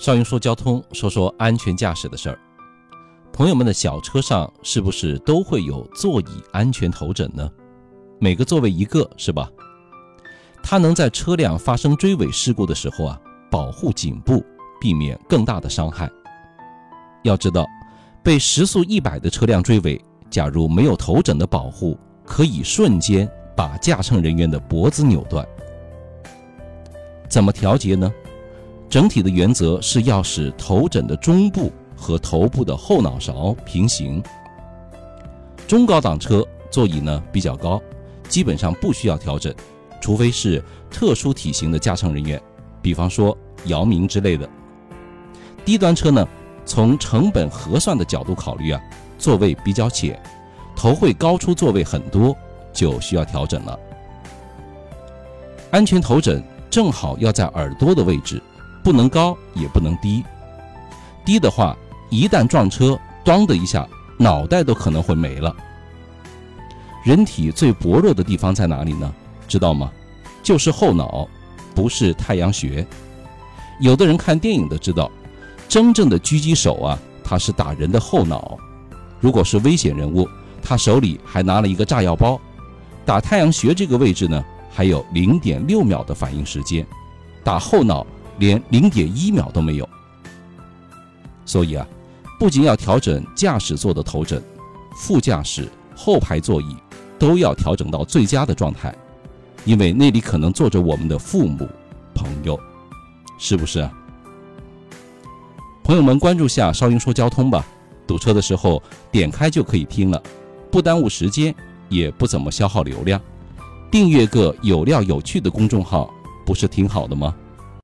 少云说交通，说说安全驾驶的事儿。朋友们的小车上是不是都会有座椅安全头枕呢？每个座位一个，是吧？它能在车辆发生追尾事故的时候啊，保护颈部，避免更大的伤害。要知道，被时速一百的车辆追尾，假如没有头枕的保护，可以瞬间把驾乘人员的脖子扭断。怎么调节呢？整体的原则是要使头枕的中部和头部的后脑勺平行。中高档车座椅呢比较高，基本上不需要调整，除非是特殊体型的驾乘人员，比方说姚明之类的。低端车呢，从成本核算的角度考虑啊，座位比较浅，头会高出座位很多，就需要调整了。安全头枕正好要在耳朵的位置。不能高也不能低，低的话，一旦撞车，咣的一下，脑袋都可能会没了。人体最薄弱的地方在哪里呢？知道吗？就是后脑，不是太阳穴。有的人看电影都知道，真正的狙击手啊，他是打人的后脑。如果是危险人物，他手里还拿了一个炸药包，打太阳穴这个位置呢，还有零点六秒的反应时间，打后脑。连零点一秒都没有，所以啊，不仅要调整驾驶座的头枕，副驾驶、后排座椅都要调整到最佳的状态，因为那里可能坐着我们的父母、朋友，是不是？朋友们，关注下少英说交通吧，堵车的时候点开就可以听了，不耽误时间，也不怎么消耗流量。订阅个有料有趣的公众号，不是挺好的吗？